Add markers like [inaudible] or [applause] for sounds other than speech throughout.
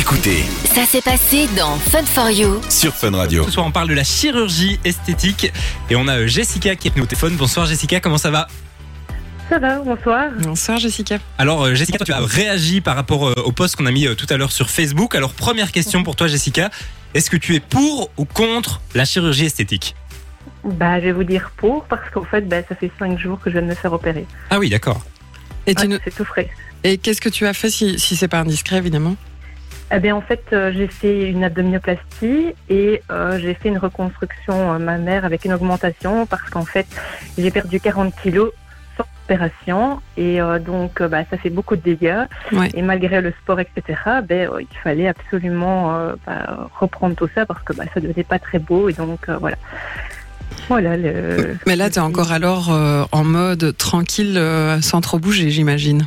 Écoutez Ça s'est passé dans Fun for You. sur Fun Radio. Ce soir, on parle de la chirurgie esthétique et on a euh, Jessica qui est au téléphone. Bonsoir Jessica, comment ça va? Ça va, bonsoir. Bonsoir Jessica. Alors euh, Jessica, toi, tu as réagi par rapport euh, au post qu'on a mis tout à l'heure sur Facebook. Alors première question pour toi Jessica, est-ce que tu es pour ou contre la chirurgie esthétique? Bah, je vais vous dire pour, parce qu'en fait, bah, ça fait cinq jours que je viens de me faire opérer. Ah oui, d'accord. Et, tu Ouais, nous- C'est tout frais. et qu'est-ce que tu as fait si, si c'est pas indiscret évidemment? Eh bien, en fait, euh, j'ai fait une abdominoplastie et euh, j'ai fait une reconstruction euh, mammaire avec une augmentation parce qu'en fait, j'ai perdu 40 kilos sans opération et euh, donc, bah, ça fait beaucoup de dégâts. Ouais. Et malgré le sport, etc., ben, il fallait absolument bah, reprendre tout ça parce que bah, ça devenait pas très beau et donc, voilà. Voilà. Le... Mais là tu es encore alors en mode tranquille sans trop bouger j'imagine.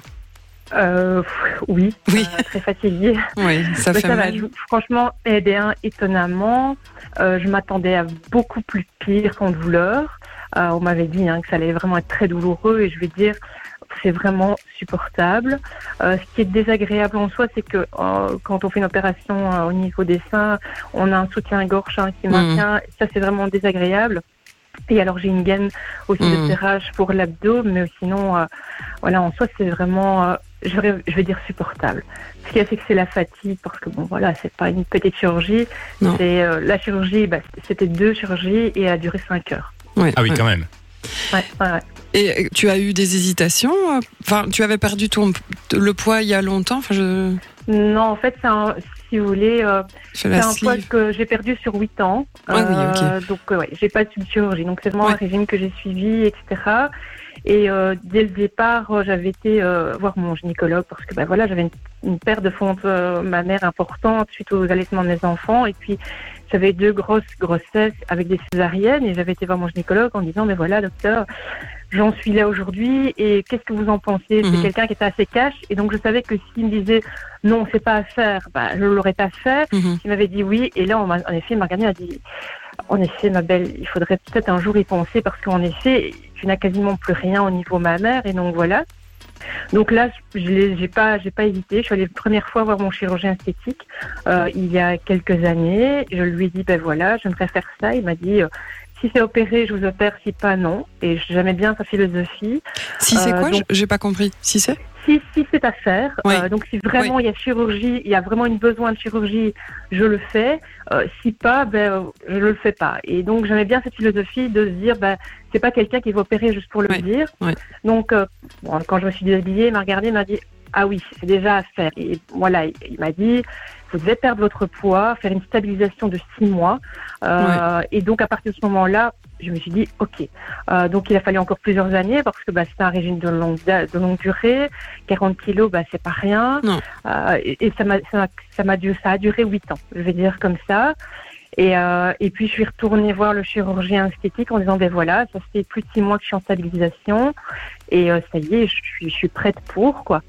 Euh, oui, Oui. euh, très fatiguée. Oui, ça Mais fait ça mal. franchement, eh bien, étonnamment, euh, je m'attendais à beaucoup plus pire qu'en douleur. Euh, on m'avait dit hein, que ça allait vraiment être très douloureux et je vais dire, c'est vraiment supportable. Euh, ce qui est désagréable en soi, c'est que euh, quand on fait une opération euh, au niveau des seins, on a un soutien-gorge hein, qui Mhm. maintient. Ça, c'est vraiment désagréable. Et alors, j'ai une gaine aussi Mhm. de serrage pour l'abdos, mais sinon, euh, voilà, en soi, c'est vraiment, euh, je, vais, dire supportable. Ce qui a fait que c'est la fatigue, parce que bon, voilà, c'est pas une petite chirurgie. Non. C'est euh, la chirurgie, bah, c'était deux chirurgies et elle a duré cinq heures. Ouais, Ah oui, ouais. quand même. Ouais, ouais, ouais. Et tu as eu des hésitations euh, Enfin, tu avais perdu ton le poids il y a longtemps. Enfin, je, Non, en fait, c'est un, si vous voulez, euh, c'est un poids que j'ai perdu sur 8 ans. Ah oui. Donc, euh, ouais, j'ai pas subi de chirurgie. Donc, c'est vraiment Ouais. un régime que j'ai suivi, etc. Et euh, dès le départ, euh, j'avais été euh, voir mon gynécologue parce que bah, voilà, j'avais une, une perte de fonds euh, mammaire importante suite aux allaitements de mes enfants. Et puis, j'avais deux grosses grossesses avec des césariennes. Et j'avais été voir mon gynécologue en disant, mais voilà, docteur, j'en suis là aujourd'hui. Et qu'est-ce que vous en pensez? C'est Mhm. quelqu'un qui était assez cash. Et donc, je savais que s'il me disait, non, c'est pas à faire, bah, je l'aurais pas fait. Mhm. Il m'avait dit oui, et là, on en effet, il m'a regardé, il m'a dit, en effet, ma belle, il faudrait peut-être un jour y penser, parce qu'en effet, tu n'as quasiment plus rien au niveau mammaire, et donc voilà. Donc là, je j'ai pas, pas hésité. Je suis allée la première fois voir mon chirurgien esthétique euh, il y a quelques années. Je lui ai dit, ben voilà, j'aimerais faire ça. Il m'a dit, euh, si c'est opéré, je vous opère. Si pas, non. Et j'aimais bien sa philosophie. Si c'est Euh, quoi? donc- Je- J'ai pas compris. Si c'est? Si, si c'est à faire, Oui. euh, donc si vraiment il y a chirurgie, il y a vraiment une besoin de chirurgie, je le fais. Euh, si pas, ben je le fais pas. Et donc j'aimais bien cette philosophie de se dire, ben c'est pas quelqu'un qui va opérer juste pour le Oui, dire. Donc euh, bon, quand je me suis déshabillée, il m'a regardé, m'a dit, ah oui, c'est déjà à faire. Et voilà, il, m'a dit, vous devez perdre votre poids, faire une stabilisation de six mois. Euh, Et donc à partir de ce moment-là, je me suis dit, ok. Euh, donc il a fallu encore plusieurs années parce que bah, c'est un régime de longue, da- de longue durée. 40 kilos, bah, c'est pas rien. Non. Euh, et et ça m'a, ça, m'a- ça, m'a ça a duré 8 ans, je vais dire comme ça. Et, euh, et puis je suis retournée voir le chirurgien esthétique en disant, ben voilà, ça fait plus de 6 mois que je suis en stabilisation. Et euh, ça y est, je suis, je suis prête pour, quoi.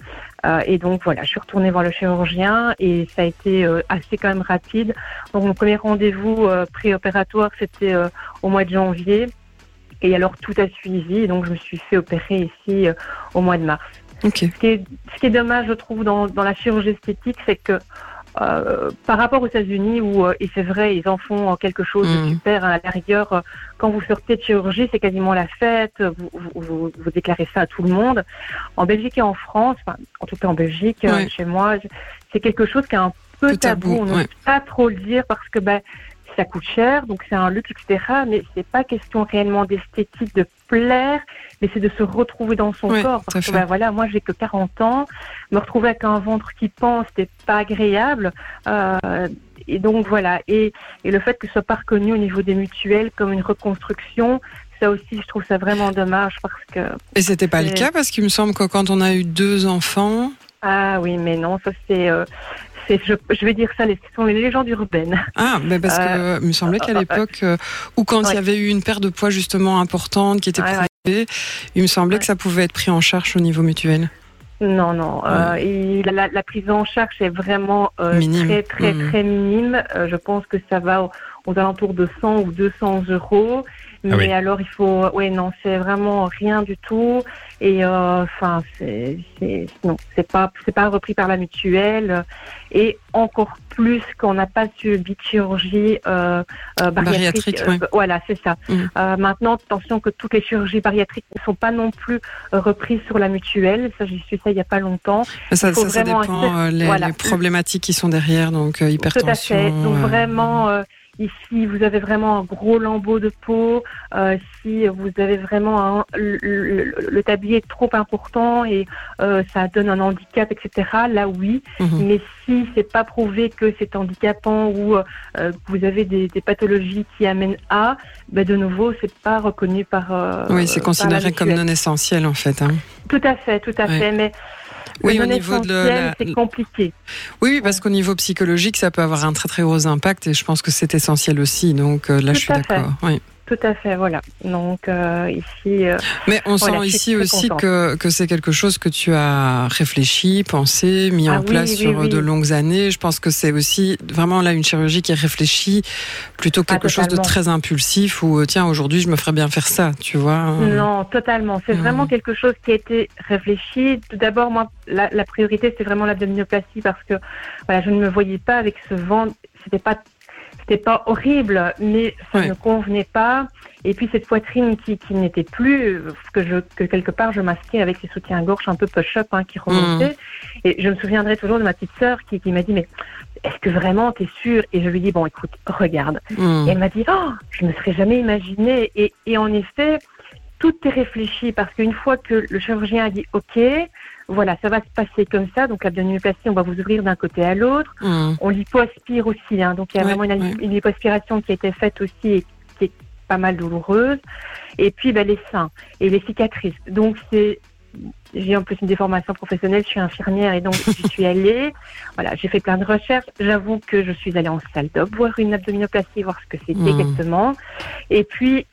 Euh, et donc voilà, je suis retournée voir le chirurgien et ça a été euh, assez quand même rapide. Donc mon premier rendez-vous euh, préopératoire, c'était euh, au mois de janvier. Et alors tout a suivi, donc je me suis fait opérer ici au mois de mars. Ok. Ce qui est, ce qui est dommage, je trouve, dans, dans la chirurgie esthétique, c'est que euh, par rapport aux États-Unis, où, euh, et c'est vrai, ils en font euh, quelque chose de Mhm. super à l'arrière, euh, quand vous sortez de chirurgie, c'est quasiment la fête, vous, vous, vous, vous déclarez ça à tout le monde. En Belgique et en France, enfin, en tout cas en Belgique, Ouais. chez moi, c'est quelque chose qui est un peu tabou. On n'ose ouais. pas trop le dire parce que ben, ça coûte cher, donc c'est un luxe, etc. Mais c'est pas question réellement d'esthétique, de plaire, mais c'est de se retrouver dans son corps. Parce que ben, voilà, moi j'ai que 40 ans, me retrouver avec un ventre qui pend, c'était pas agréable. Euh, et donc voilà. Et, et le fait que ce soit pas reconnu au niveau des mutuelles comme une reconstruction, ça aussi, je trouve ça vraiment dommage parce que Et c'était pas le cas parce qu'il me semble que quand on a eu deux enfants, ah oui, mais non, ça c'est, euh, je, je vais dire ça, ce sont les légendes urbaines. Ah, ben parce que Euh, il me semblait qu'à l'époque, euh, ou quand il y avait eu une perte de poids justement importante qui était Ouais, ouais. prouvée, il me semblait que ça pouvait être pris en charge au niveau mutuel. Non, non. euh, et la, la- prise en charge est vraiment euh, très, très, Mhm. très minime. Euh, je pense que ça va aux, aux alentours de 100 ou 200 euros. Mais Ah oui. alors, il faut. Ouais, non, c'est vraiment rien du tout. Et euh, enfin, c'est c'est- non, c'est pas c'est pas repris par la mutuelle. Et encore plus qu'on n'a pas subi de chirurgie euh, euh, bariatrique. Bariatrique, ouais. euh, voilà, c'est ça. Euh, maintenant, attention que toutes les chirurgies bariatriques ne sont pas non plus euh, reprises sur la mutuelle. Ça, j'ai su ça il y a pas longtemps. Ça, ça, ça vraiment dépend euh, les, voilà. les problématiques qui sont derrière, donc euh, Tout à hypertension. fait. Donc euh, vraiment, euh, ici, vous avez vraiment un gros lambeau de peau. Euh, si vous avez vraiment un, le, le- le tablier est trop important et euh, ça donne un handicap, etc. Là, oui. mhm. Mais si c'est pas prouvé que c'est handicapant ou euh, que vous avez des, des pathologies qui amènent à, ben de nouveau, c'est pas reconnu par. Oui, c'est considéré comme non essentiel en fait. hein. Tout à fait, tout à Ouais. fait. Mais Oui, au niveau de la- c'est compliqué. Oui, oui, parce qu'au niveau psychologique, ça peut avoir un très très gros impact et je pense que c'est essentiel aussi. Donc euh, là, Tout je suis d'accord. Oui. Tout à fait, voilà. Donc euh, ici. euh, Mais on Voilà, sent ici aussi contente. que, que c'est quelque chose que tu as réfléchi, pensé, mis Ah en oui, place oui, sur oui. de longues années. Je pense que c'est aussi vraiment là une chirurgie qui est réfléchie plutôt que Ah, quelque chose de très impulsif où euh, tiens aujourd'hui je me ferais bien faire ça, tu vois. Non, totalement. C'est Mhm. vraiment quelque chose qui a été réfléchi. Tout d'abord, moi, la, la priorité, c'est vraiment l'abdominoplastie parce que voilà, je ne me voyais pas avec ce ventre. C'était pas, c'était pas horrible, mais ça ne convenait pas. Et puis cette poitrine qui, qui n'était plus, euh, que je, que quelque part je masquais avec ces soutiens-gorge un peu push-up hein, qui remontaient. Et je me souviendrai toujours de ma petite sœur qui, qui m'a dit, mais est-ce que vraiment t'es sûre? Et je lui dis, bon, écoute, regarde. Et elle m'a dit, oh, je me serais jamais imaginé. Et, et en effet, tout est réfléchi parce qu'une fois que le chirurgien a dit, OK, voilà, ça va se passer comme ça. Donc, l'abdominoplastie, on va vous ouvrir d'un côté à l'autre. Hmm. On lipo-aspire aussi. Hein, donc, il y a Ouais, vraiment une, ouais. une lipoaspiration qui a été faite aussi et qui est pas mal douloureuse. Et puis, ben, les seins et les cicatrices. Donc, c'est. J'ai en plus une déformation professionnelle, je suis infirmière et donc j'y [laughs] suis allée. Voilà, j'ai fait plein de recherches. J'avoue que je suis allée en salle d'op voir une abdominoplastie, voir ce que c'était Mhm. exactement. Et puis,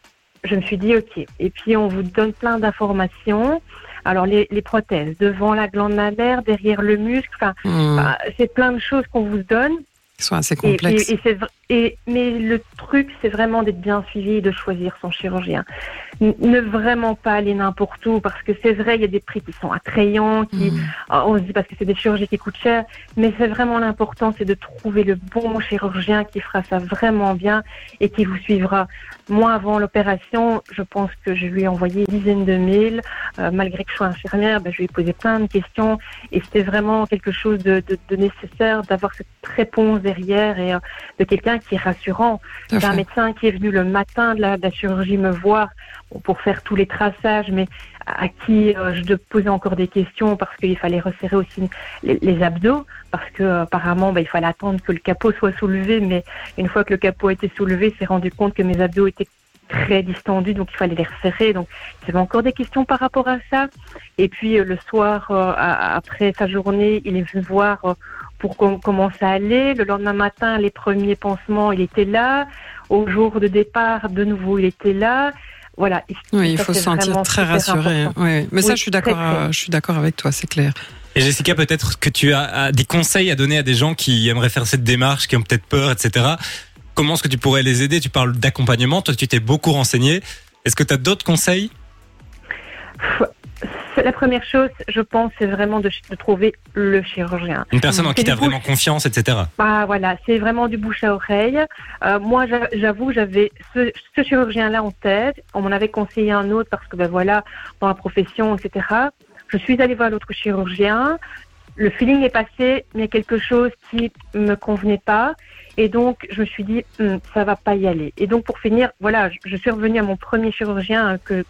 je me suis dit, OK. Et puis, on vous donne plein d'informations. Alors, les, les prothèses, devant la glande mammaire, derrière le muscle, enfin, Hmm. bah, c'est plein de choses qu'on vous donne. Ils sont assez complexes. et- mais le truc, c'est vraiment d'être bien suivi et de choisir son chirurgien. Ne vraiment pas aller n'importe où, parce que c'est vrai, il y a des prix qui sont attrayants, qui, Hmm. ah, on se dit parce que c'est des chirurgies qui coûtent cher, mais c'est vraiment l'important, c'est de trouver le bon chirurgien qui fera ça vraiment bien et qui vous suivra. Moi, avant l'opération, je pense que je lui ai envoyé une dizaine de mails. Euh, malgré que je sois infirmière, ben, je lui ai posé plein de questions et c'était vraiment quelque chose de, de- de nécessaire d'avoir cette réponse derrière et euh, de quelqu'un qui est rassurant. C'est un médecin qui est venu le matin de la, de la chirurgie me voir pour faire tous les traçages, mais à qui euh, je poser encore des questions parce qu'il fallait resserrer aussi les, les abdos, parce que euh, apparemment bah, il fallait attendre que le capot soit soulevé, mais une fois que le capot a été soulevé, s'est rendu compte que mes abdos étaient très distendus, donc il fallait les resserrer. Donc j'avais encore des questions par rapport à ça. Et puis euh, le soir, euh, après sa journée, il est venu voir euh, pour com- comment ça allait. Le lendemain matin, les premiers pansements, il était là. Au jour de départ, de nouveau, il était là. Voilà. Oui, il faut se sentir très rassuré. Oui, mais ça, Oui, je suis d'accord. Je suis d'accord avec toi, c'est clair. Et Jessica, peut-être que tu as, as des conseils à donner à des gens qui aimeraient faire cette démarche, qui ont peut-être peur, etc. Comment est-ce que tu pourrais les aider? Tu parles d'accompagnement, toi tu t'es beaucoup renseigné. Est-ce que tu as d'autres conseils? La première chose, je pense, c'est vraiment de, trouver le chirurgien. Une personne en qui tu as vraiment confiance, etc. Ah voilà, c'est vraiment du bouche à oreille. Euh, moi, j'a- j'avoue, j'avais ce, ce chirurgien-là en tête. On m'en avait conseillé un autre parce que ben voilà, dans la profession, etc. Je suis allée voir l'autre chirurgien. Le feeling est passé, mais quelque chose qui me convenait pas. Et donc, je me suis dit, Hum, ça va pas y aller. Et donc, pour finir, voilà, je, suis revenue à mon premier chirurgien que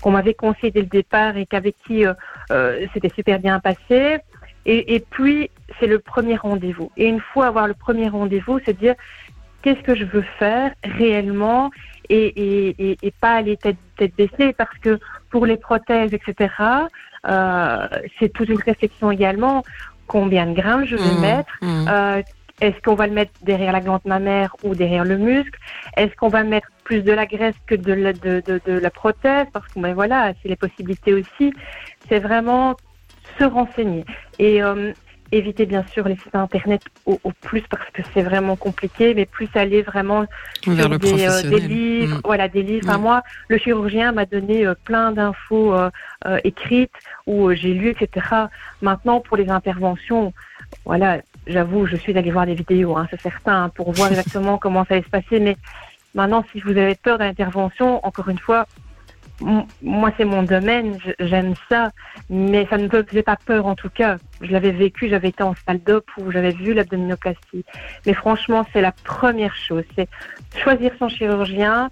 qu'on m'avait conseillé dès le départ et qu'avec qui euh, euh, c'était super bien passé. Et, et puis, c'est le premier rendez-vous. Et une fois avoir le premier rendez-vous, c'est dire qu'est-ce que je veux faire réellement et, et, et, et pas aller tête, tête baissée parce que pour les prothèses, etc., c'est toute une réflexion également. Combien de grammes je vais Mmh, mettre mmh. euh, Est-ce qu'on va le mettre derrière la glande mammaire ou derrière le muscle? Est-ce qu'on va mettre plus de la graisse que de la, de, de, de la prothèse? Parce que ben voilà, c'est les possibilités aussi. C'est vraiment se renseigner. Et euh, éviter bien sûr les sites internet au, au plus parce que c'est vraiment compliqué, mais plus aller vraiment Vers le des, euh, des livres, Mm. voilà des livres. Enfin, Mm. moi, le chirurgien m'a donné euh, plein d'infos euh, euh, écrites où euh, j'ai lu, etc. Maintenant, pour les interventions, voilà, j'avoue, je suis allée voir des vidéos, hein, c'est certain, hein, pour voir [laughs] exactement comment ça allait se passer. Mais maintenant, si vous avez peur de l'intervention, encore une fois, moi c'est mon domaine, j'aime ça, mais ça ne me faisait pas peur en tout cas. Je l'avais vécu, j'avais été en salle d'op où j'avais vu l'abdominoplastie. Mais franchement, c'est la première chose, c'est choisir son chirurgien,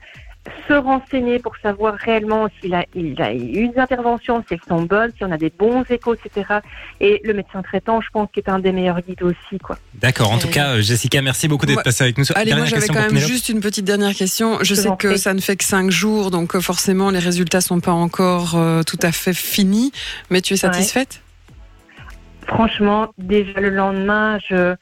se renseigner pour savoir réellement s'il a, il a eu des interventions, si elles sont bonnes, si on a des bons échos, etc. Et le médecin traitant, je pense, qui est un des meilleurs guides aussi, quoi. D'accord. En tout cas, euh, Jessica, merci beaucoup d'être Ouais. passée avec nous. sur- Allez, moi j'avais question quand même juste une petite dernière question. Je Je sais que ça ne fait que cinq jours, donc euh, forcément les résultats sont pas encore euh, tout à fait finis. Mais tu es satisfaite? Franchement, déjà le lendemain, je,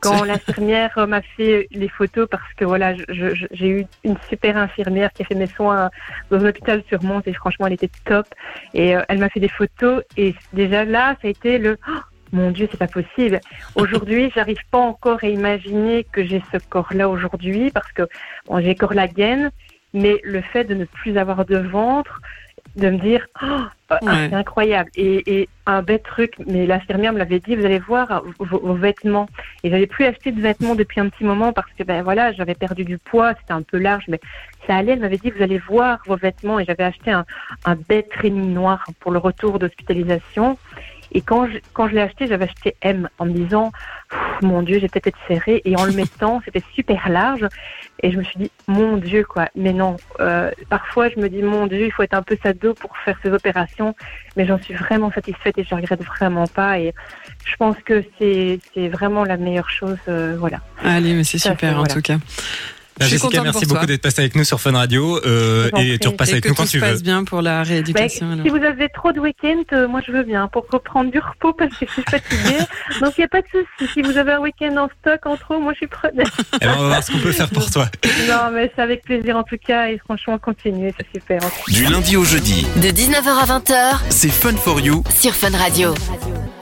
quand l'infirmière m'a fait les photos, parce que voilà, j'ai eu une super infirmière qui a fait mes soins dans un hôpital sur Mons et franchement, elle était top. Et euh, elle m'a fait des photos et déjà là, ça a été le Oh, mon Dieu, c'est pas possible. Aujourd'hui, [laughs] j'arrive pas encore à imaginer que j'ai ce corps-là aujourd'hui parce que bon, j'ai corps la gaine, mais le fait de ne plus avoir de ventre, de me dire oh, Ouais. c'est incroyable. Et, et un bête truc mais l'infirmière me l'avait dit vous allez voir vos, vos vêtements. Et j'avais plus acheté de vêtements depuis un petit moment parce que ben voilà j'avais perdu du poids c'était un peu large mais ça allait elle m'avait dit vous allez voir vos vêtements. Et j'avais acheté un, un bête training noir pour le retour d'hospitalisation. Et quand je, quand je l'ai acheté j'avais acheté M en me disant mon dieu j'ai peut-être été serré et en le [laughs] mettant c'était super large. Et je me suis dit mon dieu quoi. Mais non euh, parfois je me dis mon dieu il faut être un peu sado pour faire ces opérations. Mais j'en suis vraiment satisfaite et je regrette vraiment pas. Et je pense que c'est vraiment la meilleure chose euh, voilà. Allez, mais c'est super en voilà. tout cas. Bah, Je suis Jessica, merci beaucoup d'être passée avec nous sur Fun Radio euh, et tu repasses Et avec que nous quand se tu veux. passe bien pour la rééducation. alors. si vous avez trop de week-end euh, moi je veux bien pour reprendre du repos parce que je suis fatiguée [laughs] donc il n'y a pas de souci si vous avez un week-end en stock en trop moi je suis preneuse Eh ben, on va voir ce qu'on peut faire pour toi. [laughs] non mais c'est avec plaisir en tout cas et franchement continuez c'est super Du lundi au jeudi, De 19h à 20h c'est Fun for You sur Fun Radio. Radio.